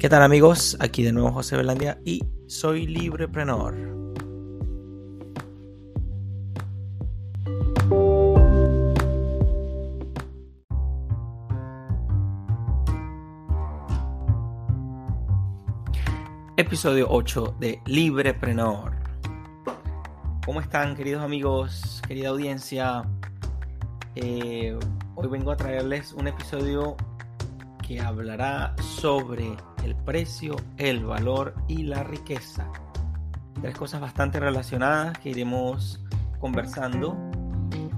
¿Qué tal amigos? Aquí de nuevo José Belandia y soy Libreprenor. Episodio 8 de Libreprenor. ¿Cómo están queridos amigos, querida audiencia? Eh, hoy vengo a traerles un episodio que hablará sobre el precio, el valor y la riqueza. Tres cosas bastante relacionadas que iremos conversando.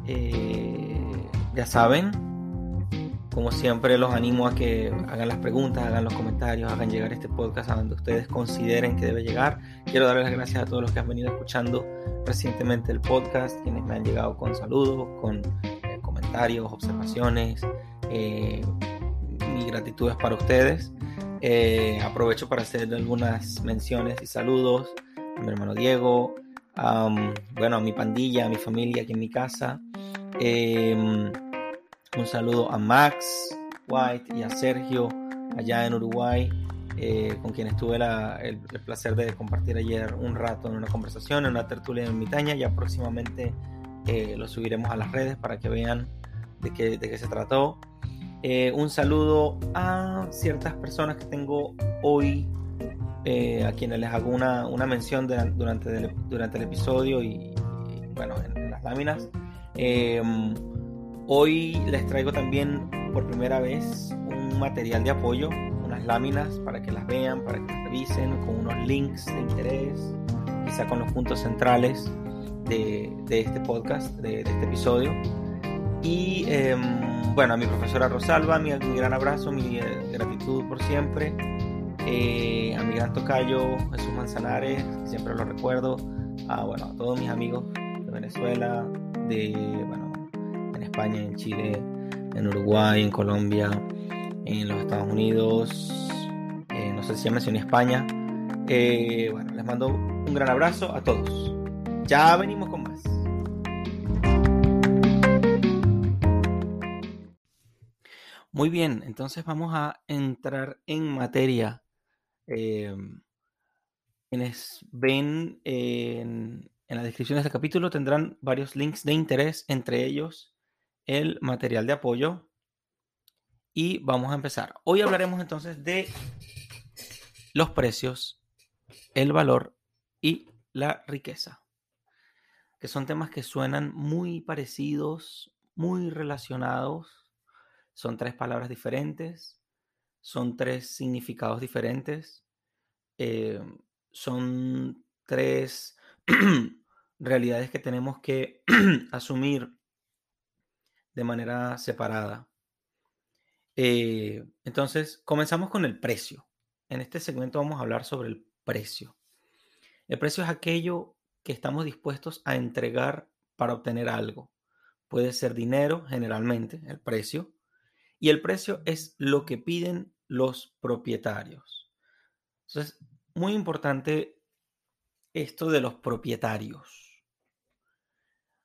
Eh, ya saben, como siempre los animo a que hagan las preguntas, hagan los comentarios, hagan llegar este podcast a donde ustedes consideren que debe llegar. Quiero darles las gracias a todos los que han venido escuchando recientemente el podcast, quienes me han llegado con saludos, con eh, comentarios, observaciones. Eh, mi gratitud es para ustedes. Eh, aprovecho para hacer algunas menciones y saludos a mi hermano Diego, bueno, a mi pandilla, a mi familia aquí en mi casa. Em, un saludo a Max White y a Sergio allá en Uruguay, eh, con quienes tuve el, placer de compartir ayer un rato en una conversación, en una tertulia en Mitaña. Ya próximamente eh, lo subiremos a las redes para que vean de qué, de qué se trató. Eh, un saludo a ciertas personas que tengo hoy, eh, a quienes les hago una, mención durante, el, durante el episodio y, bueno, en, las láminas. Em, hoy les traigo también por primera vez un material de apoyo, unas láminas para que las vean, para que las revisen, con unos links de interés, quizá con los puntos centrales de, este podcast, de, este episodio. Y em, bueno, a mi profesora Rosalba, mi, gran abrazo, mi eh, gratitud por siempre. Eh, a mi gran tocayo Jesús Manzanares, siempre lo recuerdo. A, bueno, a todos mis amigos de Venezuela, de, bueno, en España, en Chile, en Uruguay, en Colombia, en los Estados Unidos. Eh, no sé si ya mencioné España. bueno, les mando un gran abrazo a todos. Ya venimos con Muy bien, entonces vamos a entrar en materia. Em, quienes ven en, la descripción de este capítulo tendrán varios links de interés, entre ellos el material de apoyo. Y vamos a empezar. Hoy hablaremos entonces de los precios, el valor y la riqueza, que son temas que suenan muy parecidos, muy relacionados son tres palabras diferentes, son tres significados diferentes, eh, son tres realidades que tenemos que asumir de manera separada. Eh, entonces, comenzamos con el precio. En este segmento vamos a hablar sobre el precio. El precio es aquello que estamos dispuestos a entregar para obtener algo. Puede ser dinero, generalmente, el precio. Y el precio es lo que piden los propietarios. Entonces, muy importante esto de los propietarios.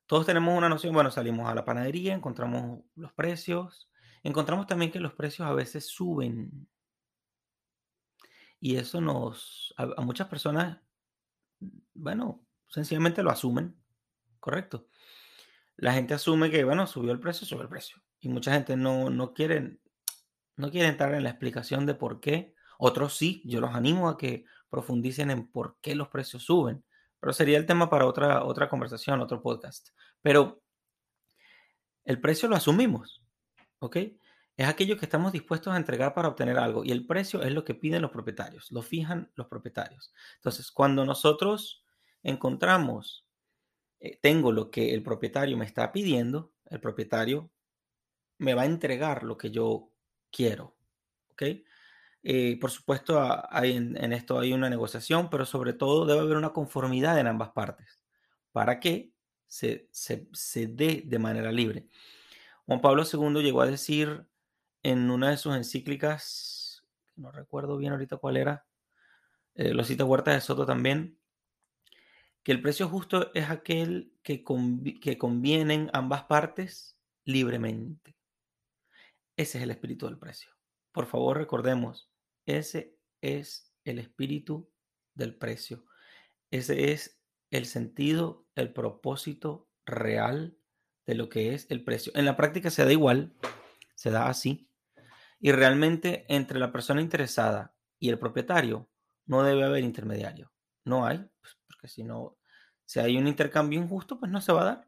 Todos tenemos una noción, bueno, salimos a la panadería, encontramos los precios, encontramos también que los precios a veces suben. Y eso nos, a, a muchas personas, bueno, sencillamente lo asumen, correcto. La gente asume que, bueno, subió el precio, subió el precio y mucha gente no, no, quiere, no quiere entrar en la explicación de por qué. Otros sí, yo los animo a que profundicen en por qué los precios suben, pero sería el tema para otra, otra conversación, otro podcast. Pero el precio lo asumimos, ¿ok? Es aquello que estamos dispuestos a entregar para obtener algo y el precio es lo que piden los propietarios, lo fijan los propietarios. Entonces, cuando nosotros encontramos, eh, tengo lo que el propietario me está pidiendo, el propietario me va a entregar lo que yo quiero. ¿Ok? Eh, por supuesto, hay, en, esto hay una negociación, pero sobre todo debe haber una conformidad en ambas partes para que se, se, dé de manera libre. Juan Pablo II llegó a decir en una de sus encíclicas, no recuerdo bien ahorita cuál era, eh, lo cita Huerta de Soto también, que el precio justo es aquel que, que convienen ambas partes libremente. Ese es el espíritu del precio. Por favor, recordemos, ese es el espíritu del precio. Ese es el sentido, el propósito real de lo que es el precio. En la práctica se da igual, se da así. Y realmente entre la persona interesada y el propietario no debe haber intermediario. No hay, pues, porque si no, si hay un intercambio injusto, pues no se va a dar.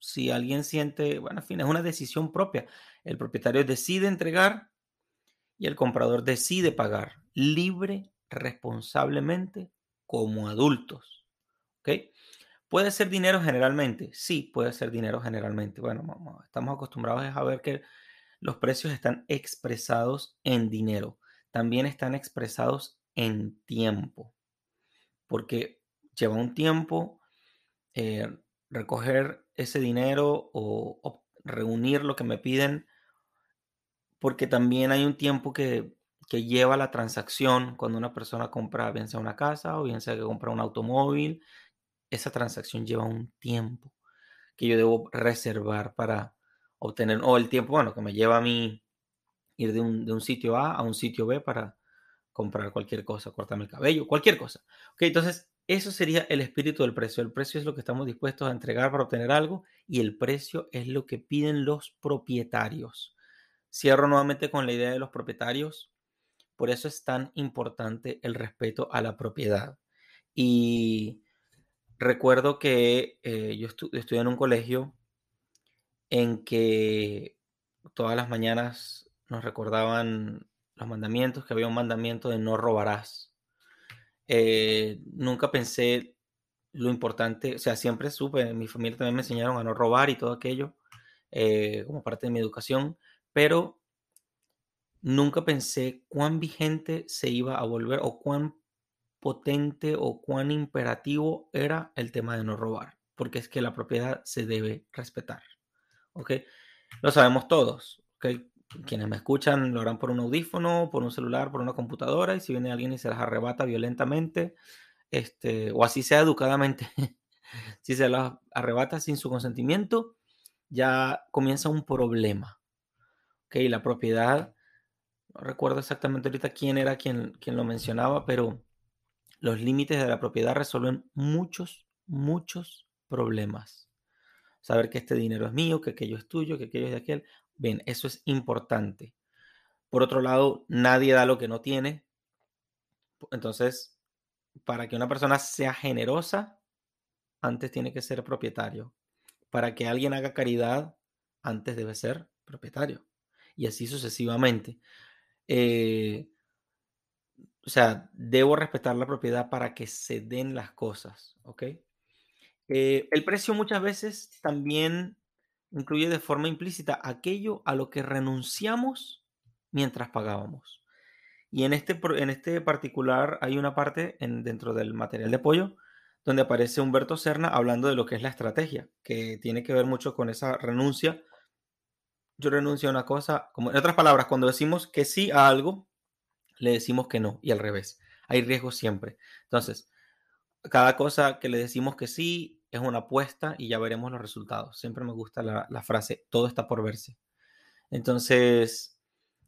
Si alguien siente, bueno, en fin, es una decisión propia. El propietario decide entregar y el comprador decide pagar libre, responsablemente, como adultos. ¿Ok? ¿Puede ser dinero generalmente? Sí, puede ser dinero generalmente. Bueno, estamos acostumbrados a ver que los precios están expresados en dinero. También están expresados en tiempo. Porque lleva un tiempo eh, recoger ese dinero o, reunir lo que me piden. Porque también hay un tiempo que que lleva la transacción cuando una persona compra, bien sea una casa o bien sea que compra un automóvil, esa transacción lleva un tiempo que yo debo reservar para obtener, o el tiempo, bueno, que me lleva a mí ir de un, sitio A a un sitio B para comprar cualquier cosa, cortarme el cabello, cualquier cosa. Ok, entonces eso sería el espíritu del precio. El precio es lo que estamos dispuestos a entregar para obtener algo y el precio es lo que piden los propietarios. Cierro nuevamente con la idea de los propietarios. Por eso es tan importante el respeto a la propiedad. Y recuerdo que eh, yo estudié en un colegio en que todas las mañanas nos recordaban los mandamientos, que había un mandamiento de no robarás. Eh, nunca pensé lo importante, o sea, siempre supe, mi familia también me enseñaron a no robar y todo aquello eh, como parte de mi educación, pero nunca pensé cuán vigente se iba a volver o cuán potente o cuán imperativo era el tema de no robar, porque es que la propiedad se debe respetar. ¿Ok? Lo sabemos todos. ¿ok? Quienes me escuchan lo harán por un audífono, por un celular, por una computadora, y si viene alguien y se las arrebata violentamente, este, o así sea educadamente, si se las arrebata sin su consentimiento, ya comienza un problema. ¿ok? La propiedad no recuerdo exactamente ahorita quién era quien, quien lo mencionaba, pero los límites de la propiedad resuelven muchos, muchos problemas. Saber que este dinero es mío, que aquello es tuyo, que aquello es de aquel. Bien, eso es importante. Por otro lado, nadie da lo que no tiene. Entonces, para que una persona sea generosa, antes tiene que ser propietario. Para que alguien haga caridad, antes debe ser propietario. Y así sucesivamente. Eh, o sea, debo respetar la propiedad para que se den las cosas, ¿ok? Eh, el precio muchas veces también incluye de forma implícita aquello a lo que renunciamos mientras pagábamos. Y en este, en este particular hay una parte en, dentro del material de apoyo donde aparece Humberto Serna hablando de lo que es la estrategia, que tiene que ver mucho con esa renuncia yo renuncio a una cosa, como en otras palabras, cuando decimos que sí a algo, le decimos que no y al revés. Hay riesgos siempre. Entonces, cada cosa que le decimos que sí es una apuesta y ya veremos los resultados. Siempre me gusta la, frase, todo está por verse. Entonces,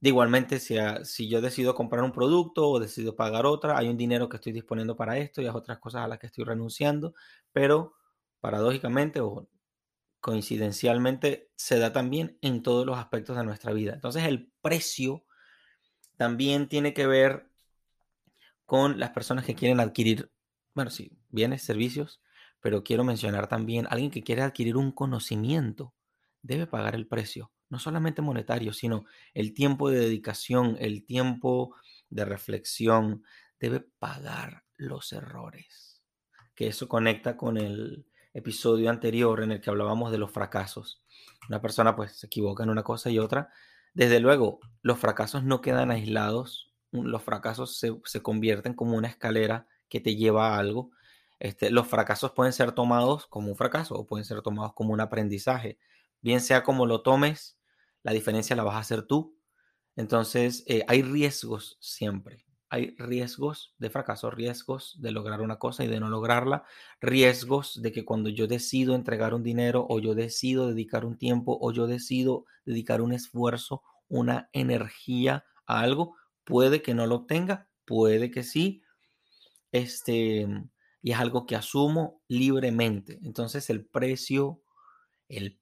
igualmente, si, si yo decido comprar un producto o decido pagar otra, hay un dinero que estoy disponiendo para esto y hay otras cosas a las que estoy renunciando, pero paradójicamente o coincidencialmente se da también en todos los aspectos de nuestra vida. Entonces el precio también tiene que ver con las personas que quieren adquirir, bueno, sí, bienes, servicios, pero quiero mencionar también alguien que quiere adquirir un conocimiento, debe pagar el precio, no solamente monetario, sino el tiempo de dedicación, el tiempo de reflexión, debe pagar los errores, que eso conecta con el, episodio anterior en el que hablábamos de los fracasos. Una persona pues se equivoca en una cosa y otra. Desde luego, los fracasos no quedan aislados, los fracasos se, convierten como una escalera que te lleva a algo. Este, los fracasos pueden ser tomados como un fracaso o pueden ser tomados como un aprendizaje. Bien sea como lo tomes, la diferencia la vas a hacer tú. Entonces, eh, hay riesgos siempre hay riesgos de fracaso, riesgos de lograr una cosa y de no lograrla, riesgos de que cuando yo decido entregar un dinero o yo decido dedicar un tiempo o yo decido dedicar un esfuerzo, una energía a algo, puede que no lo obtenga, puede que sí. Este, y es algo que asumo libremente. Entonces el precio, el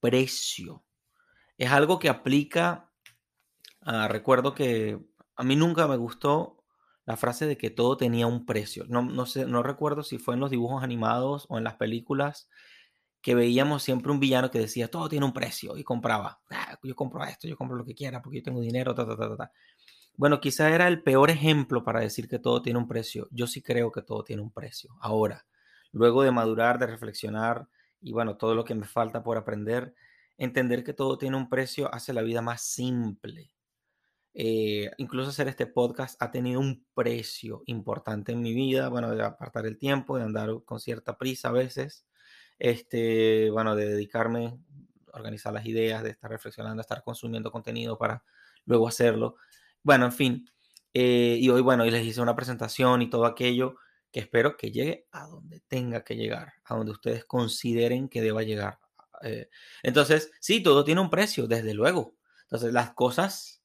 precio, es algo que aplica, ah, recuerdo que a mí nunca me gustó la frase de que todo tenía un precio. No, no, sé, no recuerdo si fue en los dibujos animados o en las películas que veíamos siempre un villano que decía, todo tiene un precio y compraba, ah, yo compro esto, yo compro lo que quiera porque yo tengo dinero, ta, ta, ta, ta. Bueno, quizá era el peor ejemplo para decir que todo tiene un precio. Yo sí creo que todo tiene un precio. Ahora, luego de madurar, de reflexionar y bueno, todo lo que me falta por aprender, entender que todo tiene un precio hace la vida más simple. Eh, incluso hacer este podcast ha tenido un precio importante en mi vida, bueno, de apartar el tiempo, de andar con cierta prisa a veces, este, bueno, de dedicarme a organizar las ideas, de estar reflexionando, estar consumiendo contenido para luego hacerlo. Bueno, en fin. Eh, y hoy, bueno, y les hice una presentación y todo aquello que espero que llegue a donde tenga que llegar, a donde ustedes consideren que deba llegar. Eh, entonces, sí, todo tiene un precio, desde luego. Entonces, las cosas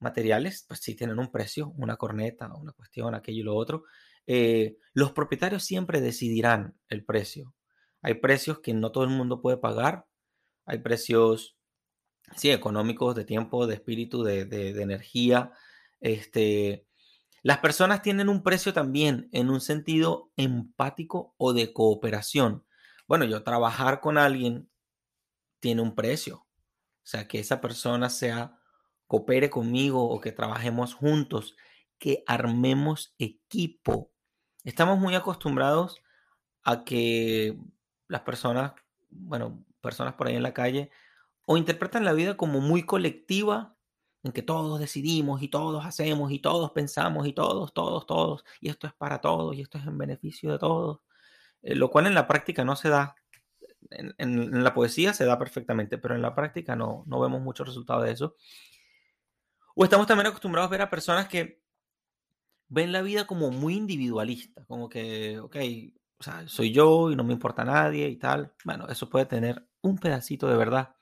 materiales, pues sí tienen un precio, una corneta, una cuestión, aquello y lo otro. Eh, los propietarios siempre decidirán el precio. Hay precios que no todo el mundo puede pagar. Hay precios sí, económicos, de tiempo, de espíritu, de, de, energía. Este, las personas tienen un precio también en un sentido empático o de cooperación. Bueno, yo trabajar con alguien tiene un precio. O sea, que esa persona sea, coopere conmigo o que trabajemos juntos, que armemos equipo. Estamos muy acostumbrados a que las personas, bueno, personas por ahí en la calle, o interpretan la vida como muy colectiva, en que todos decidimos y todos hacemos y todos pensamos y todos, todos, todos, y esto es para todos y esto es en beneficio de todos, eh, lo cual en la práctica no se da. En, la poesía se da perfectamente, pero en la práctica no, no vemos mucho resultado de eso. O estamos también acostumbrados a ver a personas que ven la vida como muy individualista, como que, ok, o sea, soy yo y no me importa nadie y tal. Bueno, eso puede tener un pedacito de verdad.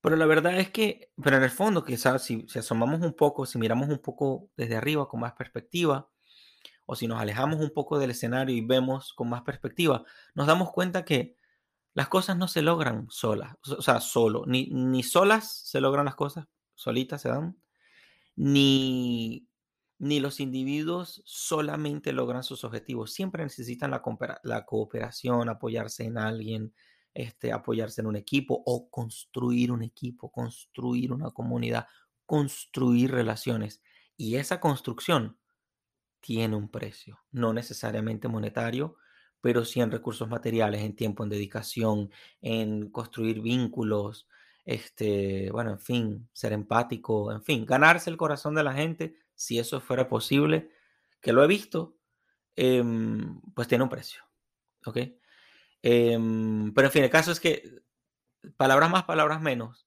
Pero la verdad es que, pero en el fondo, quizás si, si asomamos un poco, si miramos un poco desde arriba con más perspectiva, o si nos alejamos un poco del escenario y vemos con más perspectiva, nos damos cuenta que las cosas no se logran solas, o sea, solo, ni, ni solas se logran las cosas, solitas se dan, ni, ni los individuos solamente logran sus objetivos, siempre necesitan la, la cooperación, apoyarse en alguien, este, apoyarse en un equipo o construir un equipo, construir una comunidad, construir relaciones. Y esa construcción tiene un precio, no necesariamente monetario, pero sí en recursos materiales, en tiempo, en dedicación, en construir vínculos, este, bueno, en fin, ser empático, en fin, ganarse el corazón de la gente, si eso fuera posible, que lo he visto, em, pues tiene un precio, ¿ok? Em, pero en fin, el caso es que palabras más, palabras menos,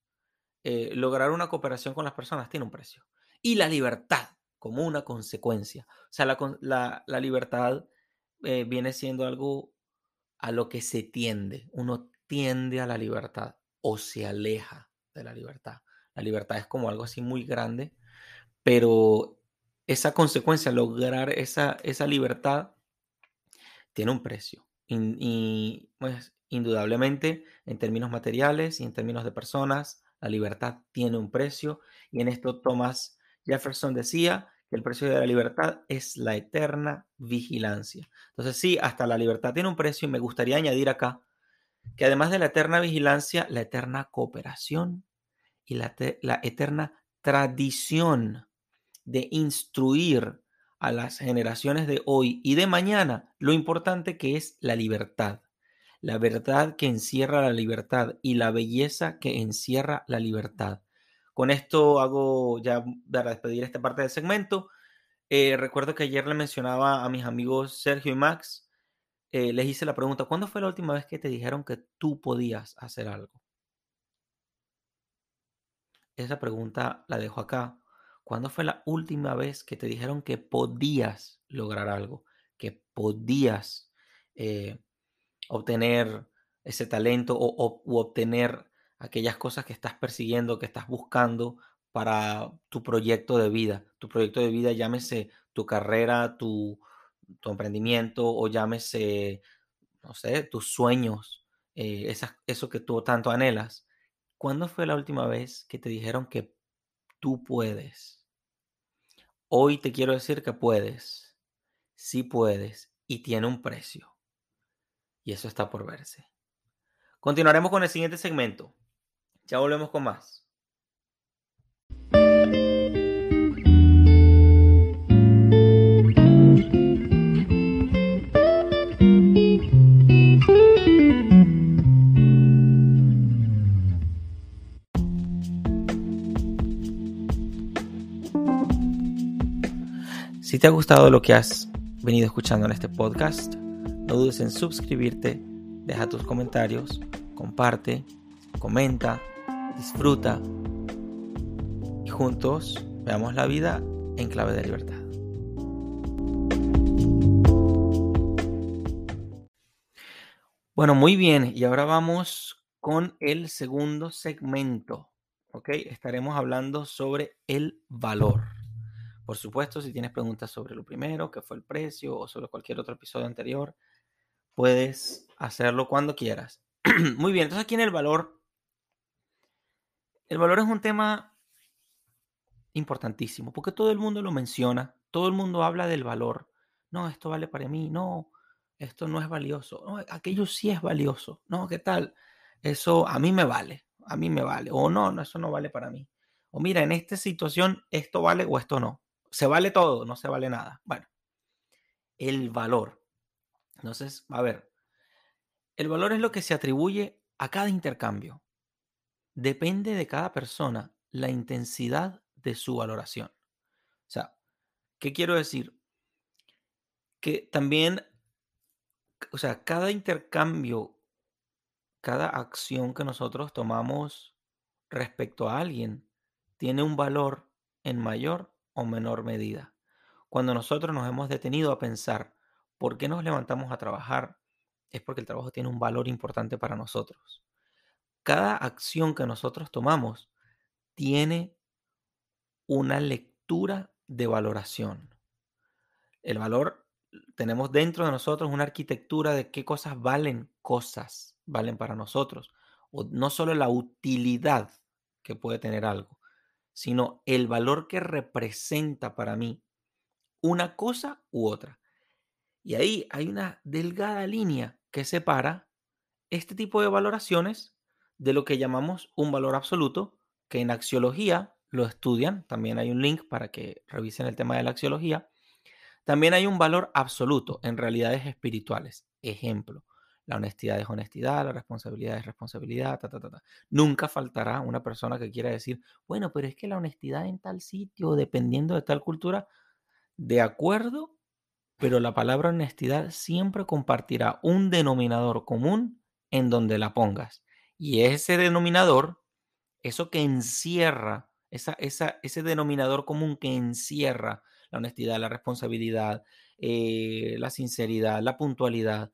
eh, lograr una cooperación con las personas tiene un precio. Y la libertad como una consecuencia. O sea, la, la, libertad eh, viene siendo algo a lo que se tiende. Uno tiende a la libertad o se aleja de la libertad. La libertad es como algo así muy grande, pero esa consecuencia, lograr esa, esa libertad, tiene un precio. Y, pues, indudablemente, en términos materiales y en términos de personas, la libertad tiene un precio. Y en esto Thomas Jefferson decía que el precio de la libertad es la eterna vigilancia. Entonces sí, hasta la libertad tiene un precio y me gustaría añadir acá que además de la eterna vigilancia, la eterna cooperación y la, la eterna tradición de instruir a las generaciones de hoy y de mañana lo importante que es la libertad. La verdad que encierra la libertad y la belleza que encierra la libertad. Con esto hago ya para despedir esta parte del segmento. Eh, recuerdo que ayer le mencionaba a mis amigos Sergio y Max, eh, les hice la pregunta, ¿cuándo fue la última vez que te dijeron que tú podías hacer algo? Esa pregunta la dejo acá ¿Cuándo fue la última vez que te dijeron que podías lograr algo? Que podías eh, obtener ese talento o, obtener aquellas cosas que estás persiguiendo, que estás buscando para tu proyecto de vida. Tu proyecto de vida, llámese tu carrera, tu, emprendimiento o llámese, no sé, tus sueños, eh, eso que tú tanto anhelas. ¿Cuándo fue la última vez que te dijeron que tú puedes? Hoy te quiero decir que puedes. Sí puedes y tiene un precio. Y eso está por verse. Continuaremos con el siguiente segmento. Ya volvemos con más. Si te ha gustado lo que has venido escuchando en este podcast, no dudes en suscribirte, deja tus comentarios, comparte, comenta, disfruta y juntos veamos la vida en clave de libertad. Bueno, muy bien, y ahora vamos con el segundo segmento. ¿Ok? Estaremos hablando sobre el valor. Por supuesto, si tienes preguntas sobre lo primero, que fue el precio, o sobre cualquier otro episodio anterior, puedes hacerlo cuando quieras. Muy bien, entonces aquí en el valor, el valor es un tema importantísimo, porque todo el mundo lo menciona, todo el mundo habla del valor. No, esto vale para mí, no, esto no es valioso, no, aquello sí es valioso, no, ¿qué tal? Eso a mí me vale, a mí me vale, o no, no, eso no vale para mí. O mira, en esta situación esto vale o esto no se vale todo, no se vale nada. Bueno, el valor. Entonces, a ver, el valor es lo que se atribuye a cada intercambio. Depende de cada persona la intensidad de su valoración. O sea, ¿qué quiero decir? Que también, o sea, cada intercambio, cada acción que nosotros tomamos respecto a alguien tiene un valor en mayor o menor medida. Cuando nosotros nos hemos detenido a pensar por qué nos levantamos a trabajar, es porque el trabajo tiene un valor importante para nosotros. Cada acción que nosotros tomamos tiene una lectura de valoración. El valor, tenemos dentro de nosotros una arquitectura de qué cosas valen cosas, valen para nosotros. O no solo la utilidad que puede tener algo, sino el valor que representa para mí una cosa u otra. Y ahí hay una delgada línea que separa este tipo de valoraciones de lo que llamamos un valor absoluto, que en axiología lo estudian, también hay un link para que revisen el tema de la axiología. También hay un valor absoluto en realidades espirituales. Ejemplo, la honestidad es honestidad, la responsabilidad es responsabilidad, ta, ta, ta, Nunca faltará una persona que quiera decir, bueno, pero es que la honestidad en tal sitio, dependiendo de tal cultura, de acuerdo, pero la palabra honestidad siempre compartirá un denominador común en donde la pongas. Y ese denominador, eso que encierra, esa, esa, ese denominador común que encierra la honestidad, la responsabilidad, eh, la sinceridad, la puntualidad,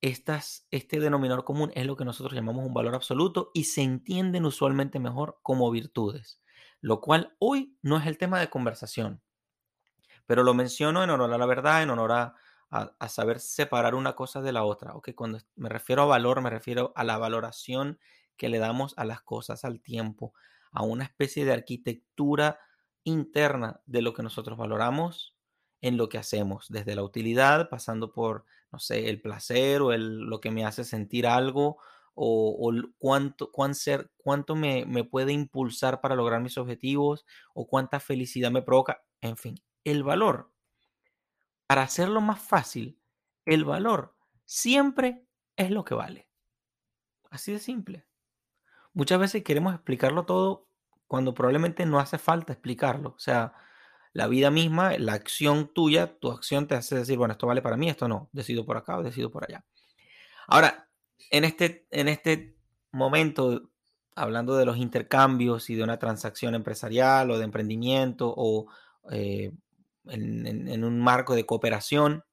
este denominador común es lo que nosotros llamamos un valor absoluto y se entienden usualmente mejor como virtudes, lo cual hoy no es el tema de conversación, pero lo menciono en honor a la verdad, en honor a, saber separar una cosa de la otra. que cuando me refiero a valor, me refiero a la valoración que le damos a las cosas, al tiempo, a una especie de arquitectura interna de lo que nosotros valoramos en lo que hacemos, desde la utilidad, pasando por no sé, el placer o el, lo que me hace sentir algo o, cuánto, ser, cuánto me, me puede impulsar para lograr mis objetivos o cuánta felicidad me provoca. En fin, el valor. Para hacerlo más fácil, el valor siempre es lo que vale. Así de simple. Muchas veces queremos explicarlo todo cuando probablemente no hace falta explicarlo. O sea, la vida misma, la acción tuya, tu acción te hace decir, bueno, esto vale para mí, esto no, decido por acá o decido por allá. Ahora, en este, en este momento, hablando de los intercambios y de una transacción empresarial o de emprendimiento o eh, en, un marco de cooperación,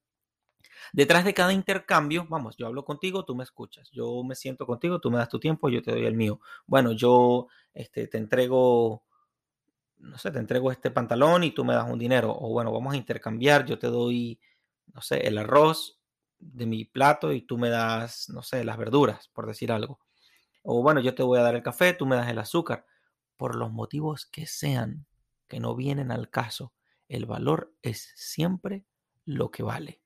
detrás de cada intercambio, vamos, yo hablo contigo, tú me escuchas, yo me siento contigo, tú me das tu tiempo, yo te doy el mío. Bueno, yo este, te entrego no sé, te entrego este pantalón y tú me das un dinero. O bueno, vamos a intercambiar, yo te doy, no sé, el arroz de mi plato y tú me das, no sé, las verduras, por decir algo. O bueno, yo te voy a dar el café, tú me das el azúcar. Por los motivos que sean, que no vienen al caso, el valor es siempre lo que vale.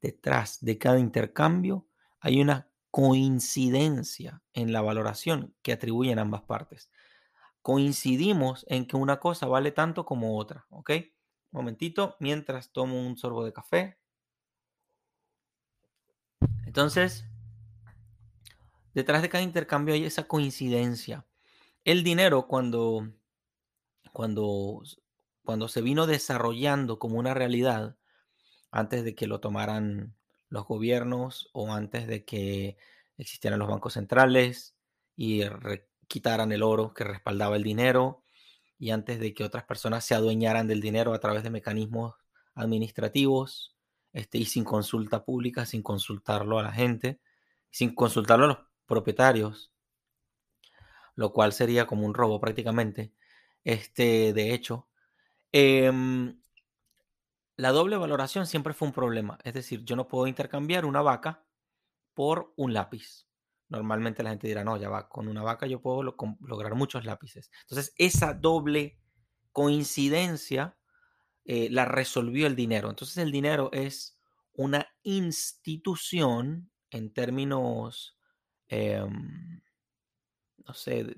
Detrás de cada intercambio hay una coincidencia en la valoración que atribuyen ambas partes. Coincidimos en que una cosa vale tanto como otra, ¿ok? momentito, mientras tomo un sorbo de café. Entonces, detrás de cada intercambio hay esa coincidencia. El dinero cuando, cuando, cuando se vino desarrollando como una realidad, antes de que lo tomaran los gobiernos o antes de que existieran los bancos centrales y quitaran el oro que respaldaba el dinero y antes de que otras personas se adueñaran del dinero a través de mecanismos administrativos este, y sin consulta pública, sin consultarlo a la gente, sin consultarlo a los propietarios, lo cual sería como un robo prácticamente. Este, de hecho, em, la doble valoración siempre fue un problema. Es decir, yo no puedo intercambiar una vaca por un lápiz. Normalmente la gente dirá, no, ya va, con una vaca yo puedo lograr muchos lápices. Entonces, esa doble coincidencia eh, la resolvió el dinero. Entonces, el dinero es una institución en términos, em, no sé,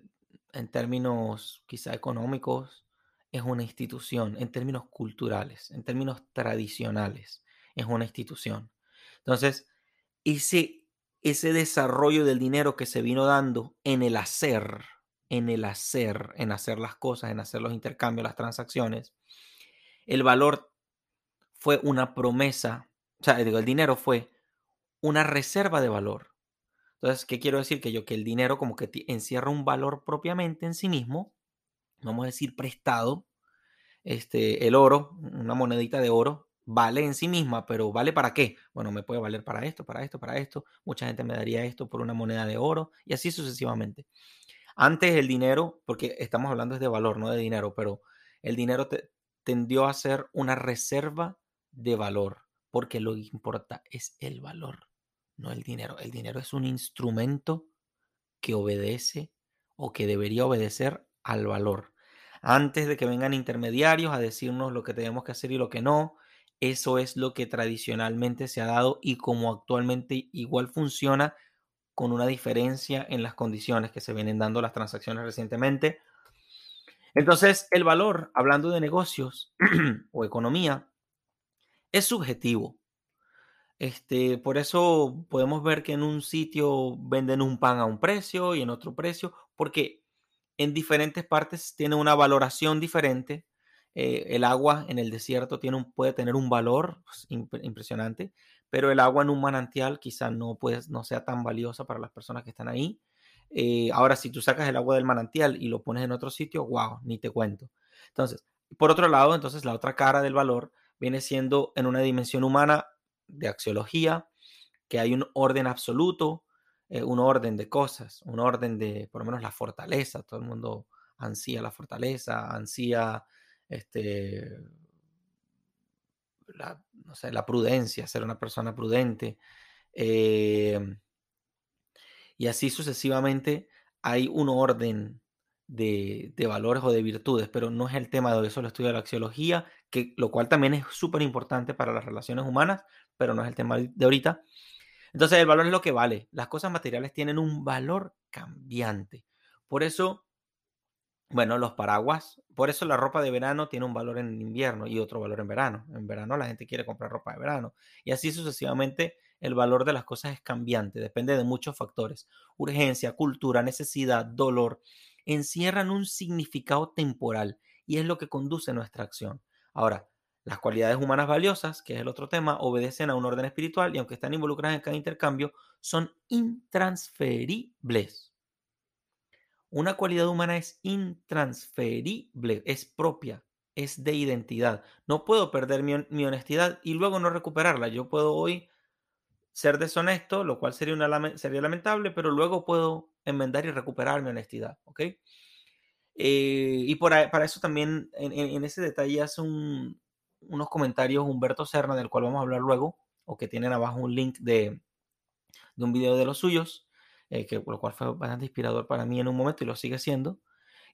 en términos quizá económicos, es una institución, en términos culturales, en términos tradicionales, es una institución. Entonces, ese, ese desarrollo del dinero que se vino dando en el hacer, en el hacer, en hacer las cosas, en hacer los intercambios, las transacciones, el valor fue una promesa, o sea, digo, el dinero fue una reserva de valor. Entonces, ¿qué quiero decir? Que yo, que el dinero como que encierra un valor propiamente en sí mismo, vamos a decir, prestado, este, el oro, una monedita de oro, vale en sí misma, pero ¿vale para qué? Bueno, me puede valer para esto, para esto, para esto. Mucha gente me daría esto por una moneda de oro y así sucesivamente. Antes el dinero, porque estamos hablando de valor, no de dinero, pero el dinero tendió a ser una reserva de valor, porque lo que importa es el valor, no el dinero. El dinero es un instrumento que obedece o que debería obedecer al valor. Antes de que vengan intermediarios a decirnos lo que tenemos que hacer y lo que no, eso es lo que tradicionalmente se ha dado y como actualmente igual funciona con una diferencia en las condiciones que se vienen dando las transacciones recientemente. Entonces, el valor, hablando de negocios o economía, es subjetivo. Este, por eso podemos ver que en un sitio venden un pan a un precio y en otro precio, porque en diferentes partes tiene una valoración diferente. Eh, el agua en el desierto tiene puede tener un valor pues, impresionante, pero el agua en un manantial quizá no, puede, no sea tan valiosa para las personas que están ahí. Eh, ahora, si tú sacas el agua del manantial y lo pones en otro sitio, wow, ni te cuento. Entonces, por otro lado, entonces la otra cara del valor viene siendo en una dimensión humana de axiología, que hay un orden absoluto, eh, un orden de cosas, un orden de, por lo menos, la fortaleza. Todo el mundo ansía la fortaleza, ansía este, la, no sé, la prudencia, ser una persona prudente. Em, y así sucesivamente hay un orden de, de, valores o de virtudes, pero no es el tema de eso, lo estudia la axiología, que, lo cual también es súper importante para las relaciones humanas, pero no es el tema de ahorita. Entonces el valor es lo que vale. Las cosas materiales tienen un valor cambiante. Por eso, bueno, los paraguas, por eso la ropa de verano tiene un valor en invierno y otro valor en verano. En verano la gente quiere comprar ropa de verano. Y así sucesivamente el valor de las cosas es cambiante, depende de muchos factores. Urgencia, cultura, necesidad, dolor, encierran un significado temporal y es lo que conduce nuestra acción. Ahora, las cualidades humanas valiosas, que es el otro tema, obedecen a un orden espiritual y aunque están involucradas en cada intercambio, son intransferibles. Una cualidad humana es intransferible, es propia, es de identidad. No puedo perder mi, honestidad y luego no recuperarla. Yo puedo hoy ser deshonesto, lo cual sería, sería lamentable, pero luego puedo enmendar y recuperar mi honestidad. ¿ok? Eh, y para eso también, en, ese detalle, hace unos comentarios Humberto Serna, del cual vamos a hablar luego, o que tienen abajo un link de, de un video de los suyos, eh, que, lo cual fue bastante inspirador para mí en un momento y lo sigue siendo.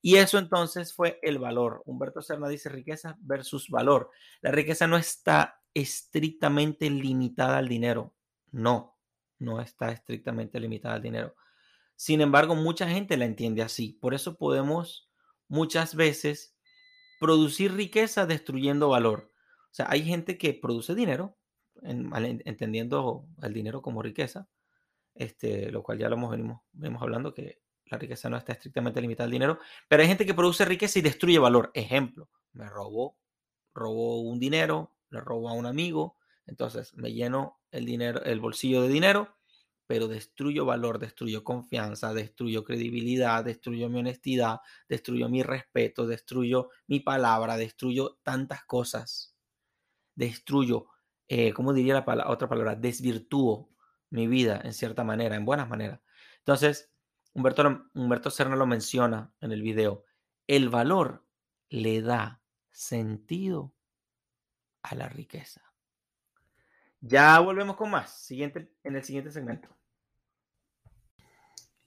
Y eso entonces fue el valor. Humberto Serna dice riqueza versus valor. La riqueza no está estrictamente limitada al dinero. No, no está estrictamente limitada al dinero. Sin embargo, mucha gente la entiende así. Por eso podemos muchas veces producir riqueza destruyendo valor. O sea, hay gente que produce dinero, entendiendo el dinero como riqueza, este, lo cual ya lo hemos venimos, hablando, que la riqueza no está estrictamente limitada al dinero, pero hay gente que produce riqueza y destruye valor. Ejemplo, me robó, robó un dinero, le robó a un amigo, entonces me lleno el dinero, el bolsillo de dinero, pero destruyo valor, destruyo confianza, destruyo credibilidad, destruyo mi honestidad, destruyo mi respeto, destruyo mi palabra, destruyo tantas cosas. Destruyo, eh, ¿cómo diría la otra palabra? Desvirtúo mi vida en cierta manera, en buenas maneras. Entonces, Humberto, Humberto Serna lo menciona en el video. El valor le da sentido a la riqueza. Ya volvemos con más siguiente, en el siguiente segmento.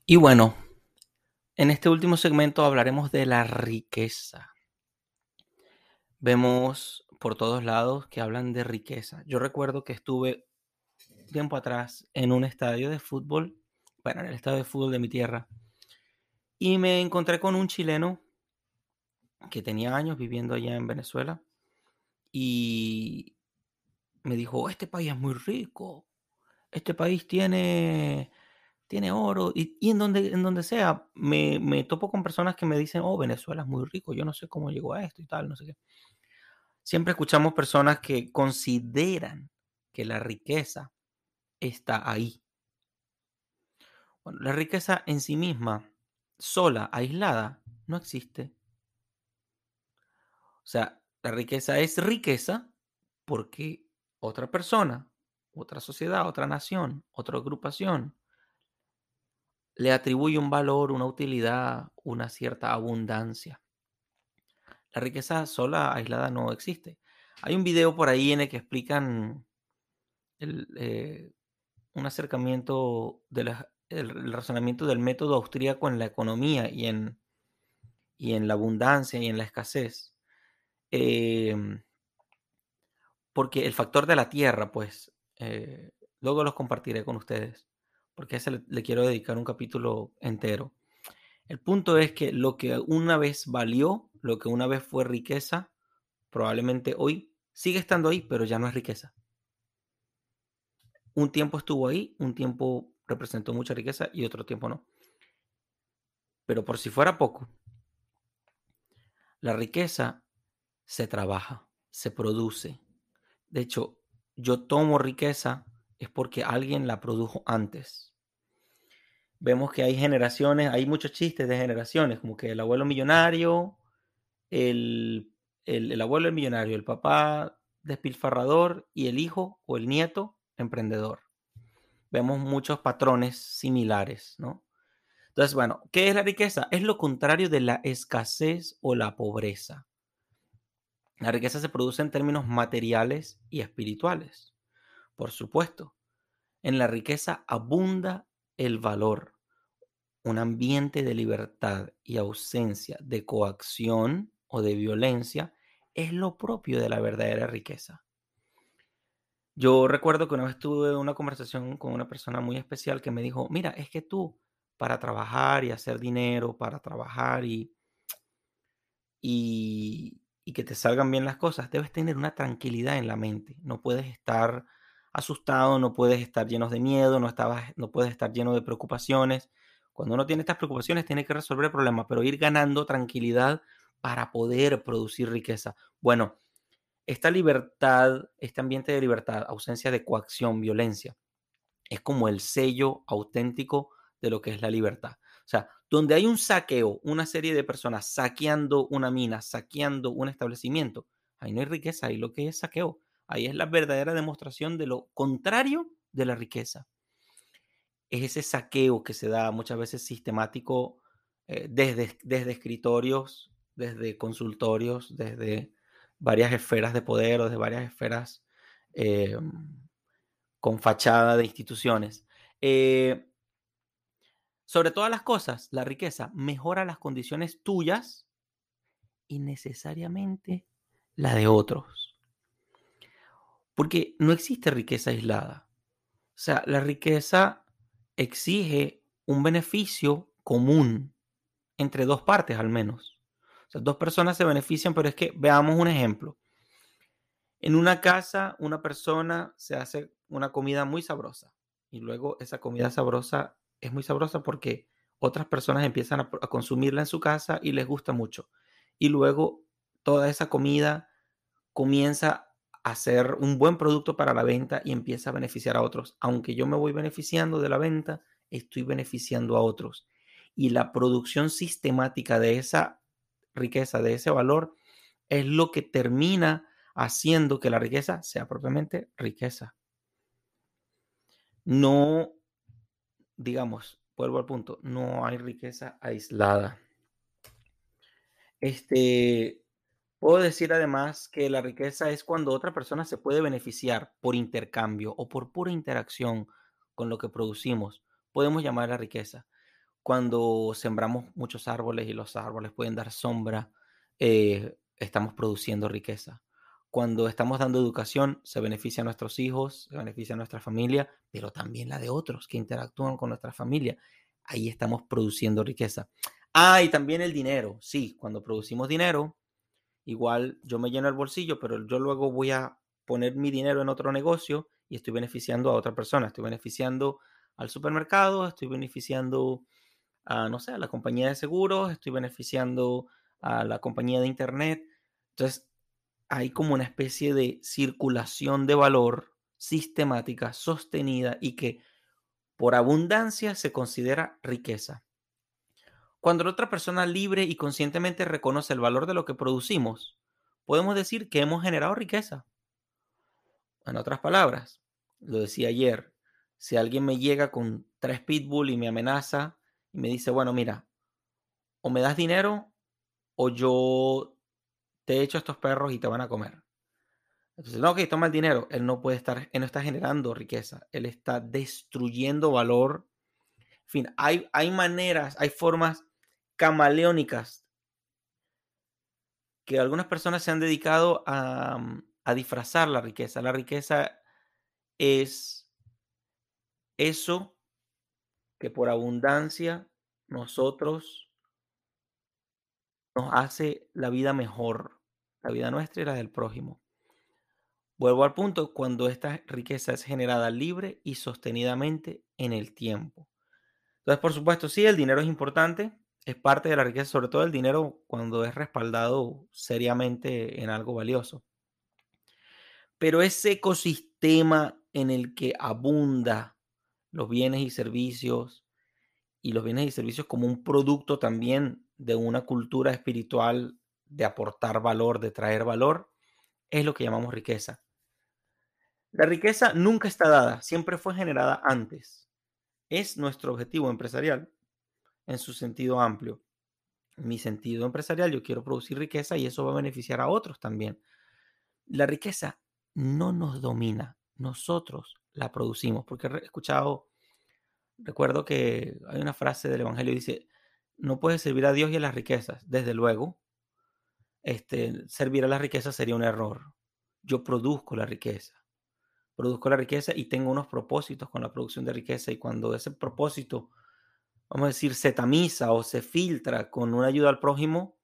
Y bueno, en este último segmento hablaremos de la riqueza. Vemos por todos lados que hablan de riqueza. Yo recuerdo que estuve tiempo atrás en un estadio de fútbol, bueno, en el estadio de fútbol de mi tierra, y me encontré con un chileno que tenía años viviendo allá en Venezuela y me dijo, este país es muy rico, este país tiene, tiene oro y, en, donde, en donde sea me, me topo con personas que me dicen, oh, Venezuela es muy rico, yo no sé cómo llegó a esto y tal, no sé qué. Siempre escuchamos personas que consideran que la riqueza está ahí. Bueno, la riqueza en sí misma, sola, aislada, no existe. O sea, la riqueza es riqueza porque otra persona, otra sociedad, otra nación, otra agrupación le atribuye un valor, una utilidad, una cierta abundancia. La riqueza sola, aislada, no existe. Hay un video por ahí en el que explican el, eh, un acercamiento del razonamiento del método austríaco en la economía y en, y en la abundancia y en la escasez. Em, porque el factor de la tierra, pues, eh, luego los compartiré con ustedes, porque a ese le, quiero dedicar un capítulo entero. El punto es que lo que una vez valió, lo que una vez fue riqueza, probablemente hoy sigue estando ahí, pero ya no es riqueza un tiempo estuvo ahí, un tiempo representó mucha riqueza y otro tiempo no. Pero por si fuera poco, la riqueza se trabaja, se produce. De hecho, yo tomo riqueza es porque alguien la produjo antes. Vemos que hay generaciones, hay muchos chistes de generaciones, como que el abuelo millonario, el, el, el abuelo el millonario, el papá despilfarrador y el hijo o el nieto emprendedor. Vemos muchos patrones similares, ¿no? Entonces, bueno, ¿qué es la riqueza? Es lo contrario de la escasez o la pobreza. La riqueza se produce en términos materiales y espirituales. Por supuesto, en la riqueza abunda el valor, un ambiente de libertad y ausencia de coacción o de violencia es lo propio de la verdadera riqueza. Yo recuerdo que una vez tuve una conversación con una persona muy especial que me dijo, mira, es que tú para trabajar y hacer dinero, para trabajar y, y, que te salgan bien las cosas, debes tener una tranquilidad en la mente. No puedes estar asustado, no puedes estar lleno de miedo, no, estabas, no puedes estar lleno de preocupaciones. Cuando uno tiene estas preocupaciones, tiene que resolver problemas, pero ir ganando tranquilidad para poder producir riqueza. Bueno, esta libertad, este ambiente de libertad, ausencia de coacción, violencia, es como el sello auténtico de lo que es la libertad. O sea, donde hay un saqueo, una serie de personas saqueando una mina, saqueando un establecimiento, ahí no hay riqueza, ahí lo que es saqueo. Ahí es la verdadera demostración de lo contrario de la riqueza. Es ese saqueo que se da muchas veces sistemático eh, desde, desde escritorios, desde consultorios, desde varias esferas de poder o desde varias esferas eh, con fachada de instituciones. Eh, sobre todas las cosas, la riqueza mejora las condiciones tuyas y necesariamente la de otros. Porque no existe riqueza aislada. O sea, la riqueza exige un beneficio común entre dos partes al menos. O sea, dos personas se benefician, pero es que veamos un ejemplo. En una casa, una persona se hace una comida muy sabrosa y luego esa comida sabrosa es muy sabrosa porque otras personas empiezan a, consumirla en su casa y les gusta mucho. Y luego toda esa comida comienza a ser un buen producto para la venta y empieza a beneficiar a otros. Aunque yo me voy beneficiando de la venta, estoy beneficiando a otros. Y la producción sistemática de esa riqueza, de ese valor, es lo que termina haciendo que la riqueza sea propiamente riqueza. No, digamos, vuelvo al punto, no hay riqueza aislada. Este, puedo decir además que la riqueza es cuando otra persona se puede beneficiar por intercambio o por pura interacción con lo que producimos. Podemos llamar la riqueza. Cuando sembramos muchos árboles y los árboles pueden dar sombra, eh, estamos produciendo riqueza. Cuando estamos dando educación, se beneficia a nuestros hijos, se beneficia a nuestra familia, pero también la de otros que interactúan con nuestra familia. Ahí estamos produciendo riqueza. Ah, y también el dinero. Sí, cuando producimos dinero, igual yo me lleno el bolsillo, pero yo luego voy a poner mi dinero en otro negocio y estoy beneficiando a otra persona. Estoy beneficiando al supermercado, estoy beneficiando a, no sé, a la compañía de seguros, estoy beneficiando a la compañía de internet. Entonces, hay como una especie de circulación de valor sistemática, sostenida y que por abundancia se considera riqueza. Cuando la otra persona libre y conscientemente reconoce el valor de lo que producimos, podemos decir que hemos generado riqueza. En otras palabras, lo decía ayer, si alguien me llega con tres pitbull y me amenaza y me dice, bueno, mira, o me das dinero o yo te hecho estos perros y te van a comer. Entonces, no, que toma el dinero. Él no puede estar, él no está generando riqueza, él está destruyendo valor. En fin, hay, hay maneras, hay formas camaleónicas que algunas personas se han dedicado a, a disfrazar la riqueza. La riqueza es eso que por abundancia nosotros nos hace la vida mejor la vida nuestra y la del prójimo. Vuelvo al punto, cuando esta riqueza es generada libre y sostenidamente en el tiempo. Entonces, por supuesto, sí, el dinero es importante, es parte de la riqueza, sobre todo el dinero cuando es respaldado seriamente en algo valioso. Pero ese ecosistema en el que abunda los bienes y servicios, y los bienes y servicios como un producto también de una cultura espiritual de aportar valor, de traer valor, es lo que llamamos riqueza. La riqueza nunca está dada, siempre fue generada antes. Es nuestro objetivo empresarial en su sentido amplio. Mi sentido empresarial, yo quiero producir riqueza y eso va a beneficiar a otros también. La riqueza no nos domina, nosotros la producimos, porque he escuchado, recuerdo que hay una frase del Evangelio que dice, no puedes servir a Dios y a las riquezas, desde luego, este, servir a la riqueza sería un error. Yo produzco la riqueza. Produzco la riqueza y tengo unos propósitos con la producción de riqueza y cuando ese propósito, vamos a decir, se tamiza o se filtra con una ayuda al prójimo,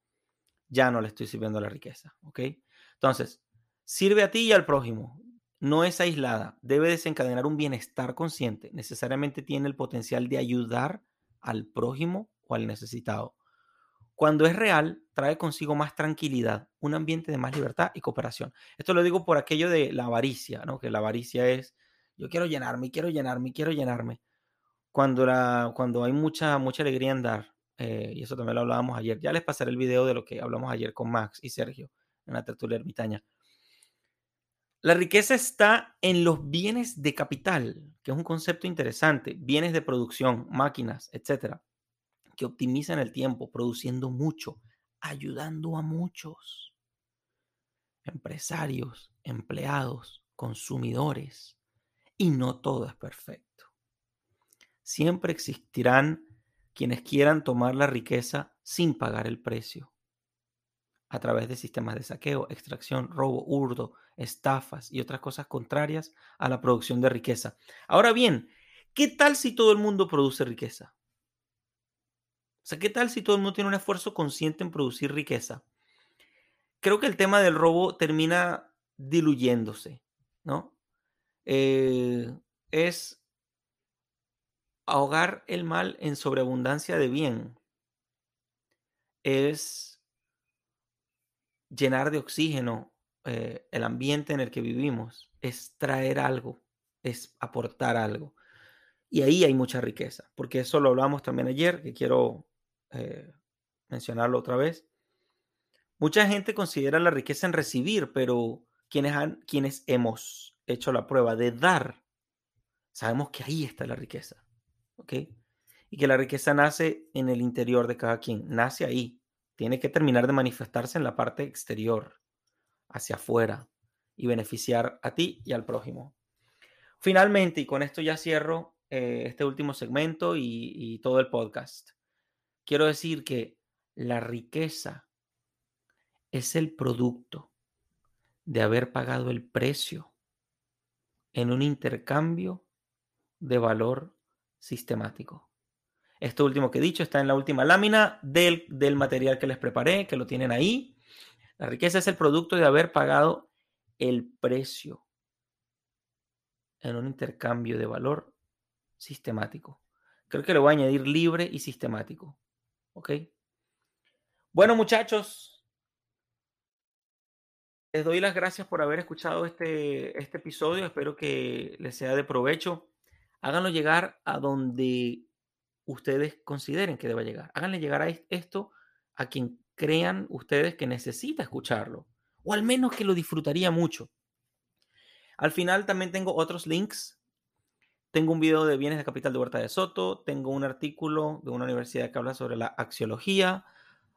ya no le estoy sirviendo la riqueza. ¿Ok? Entonces, sirve a ti y al prójimo. No es aislada. Debe desencadenar un bienestar consciente. Necesariamente tiene el potencial de ayudar al prójimo o al necesitado. Cuando es real, trae consigo más tranquilidad, un ambiente de más libertad y cooperación. Esto lo digo por aquello de la avaricia, ¿no? Que la avaricia es, yo quiero llenarme, quiero llenarme, quiero llenarme. Cuando, la, cuando hay mucha, mucha alegría en dar, eh, y eso también lo hablábamos ayer, ya les pasaré el video de lo que hablamos ayer con Max y Sergio en la tertulia ermitaña. La riqueza está en los bienes de capital, que es un concepto interesante, bienes de producción, máquinas, etcétera que optimizan el tiempo, produciendo mucho, ayudando a muchos. Empresarios, empleados, consumidores. Y no todo es perfecto. Siempre existirán quienes quieran tomar la riqueza sin pagar el precio a través de sistemas de saqueo, extracción, robo, hurto, estafas y otras cosas contrarias a la producción de riqueza. Ahora bien, ¿qué tal si todo el mundo produce riqueza? O sea, ¿qué tal si todo el mundo tiene un esfuerzo consciente en producir riqueza? Creo que el tema del robo termina diluyéndose, ¿no? Eh, es ahogar el mal en sobreabundancia de bien. Es llenar de oxígeno eh, el ambiente en el que vivimos. Es traer algo, es aportar algo. Y ahí hay mucha riqueza, porque eso lo hablamos también ayer, que quiero eh, mencionarlo otra vez. Mucha gente considera la riqueza en recibir, pero quienes, han, quienes hemos hecho la prueba de dar, sabemos que ahí está la riqueza. Y que la riqueza nace en el interior de cada quien, nace ahí. Tiene que terminar de manifestarse en la parte exterior, hacia afuera, y beneficiar a ti y al prójimo. Finalmente, y con esto ya cierro eh, este último segmento y todo el podcast. Quiero decir que la riqueza es el producto de haber pagado el precio en un intercambio de valor sistemático. Esto último que he dicho está en la última lámina del, del, material que les preparé, que lo tienen ahí. La riqueza es el producto de haber pagado el precio en un intercambio de valor sistemático. Creo que le voy a añadir libre y sistemático. ¿Ok? Bueno, muchachos, les doy las gracias por haber escuchado este, este episodio. Espero que les sea de provecho. Háganlo llegar a donde ustedes consideren que deba llegar. Háganle llegar a esto a quien crean ustedes que necesita escucharlo, o al menos que lo disfrutaría mucho. Al final también tengo otros links tengo un video de bienes de capital de Huerta de Soto, tengo un artículo de una universidad que habla sobre la axiología,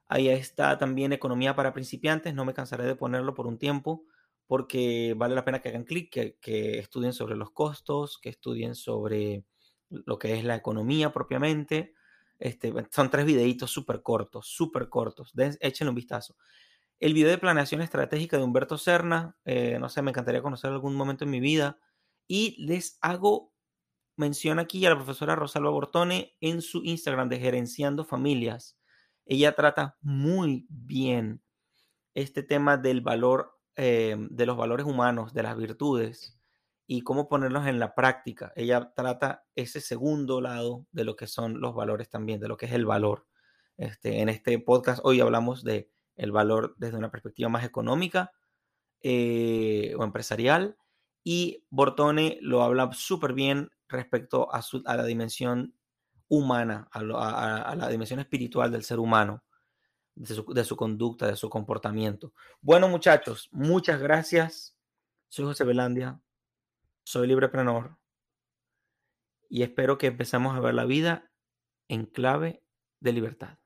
ahí está también economía para principiantes, no me cansaré de ponerlo por un tiempo porque vale la pena que hagan clic, que, estudien sobre los costos, que estudien sobre lo que es la economía propiamente. Este, son tres videitos súper cortos, súper cortos. échenle un vistazo. El video de planeación estratégica de Humberto Serna, eh, no sé, me encantaría conocer algún momento en mi vida. Y les hago menciona aquí a la profesora Rosalba Bortone en su Instagram de Gerenciando Familias. Ella trata muy bien este tema del valor, eh, de los valores humanos, de las virtudes y cómo ponerlos en la práctica. Ella trata ese segundo lado de lo que son los valores también, de lo que es el valor. Este, en este podcast hoy hablamos de el valor desde una perspectiva más económica eh, o empresarial y Bortone lo habla súper bien respecto a, a la dimensión humana, a, la dimensión espiritual del ser humano, de su, de su, conducta, de su comportamiento. Bueno, muchachos, muchas gracias. Soy José Belandia, soy libreprenor y espero que empecemos a ver la vida en clave de libertad.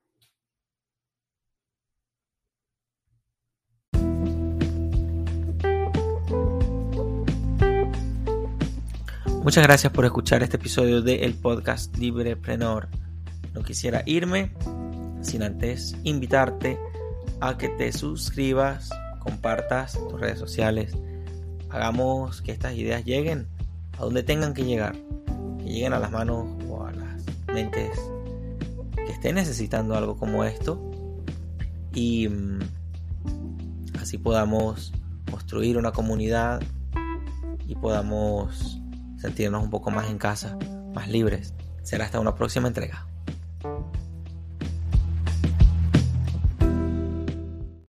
Muchas gracias por escuchar este episodio del el podcast Libreprenor. No quisiera irme sin antes invitarte a que te suscribas, compartas tus redes sociales, hagamos que estas ideas lleguen a donde tengan que llegar, que lleguen a las manos o a las mentes que estén necesitando algo como esto y mm, así podamos construir una comunidad y podamos sentirnos un poco más en casa, más libres. Será hasta una próxima entrega.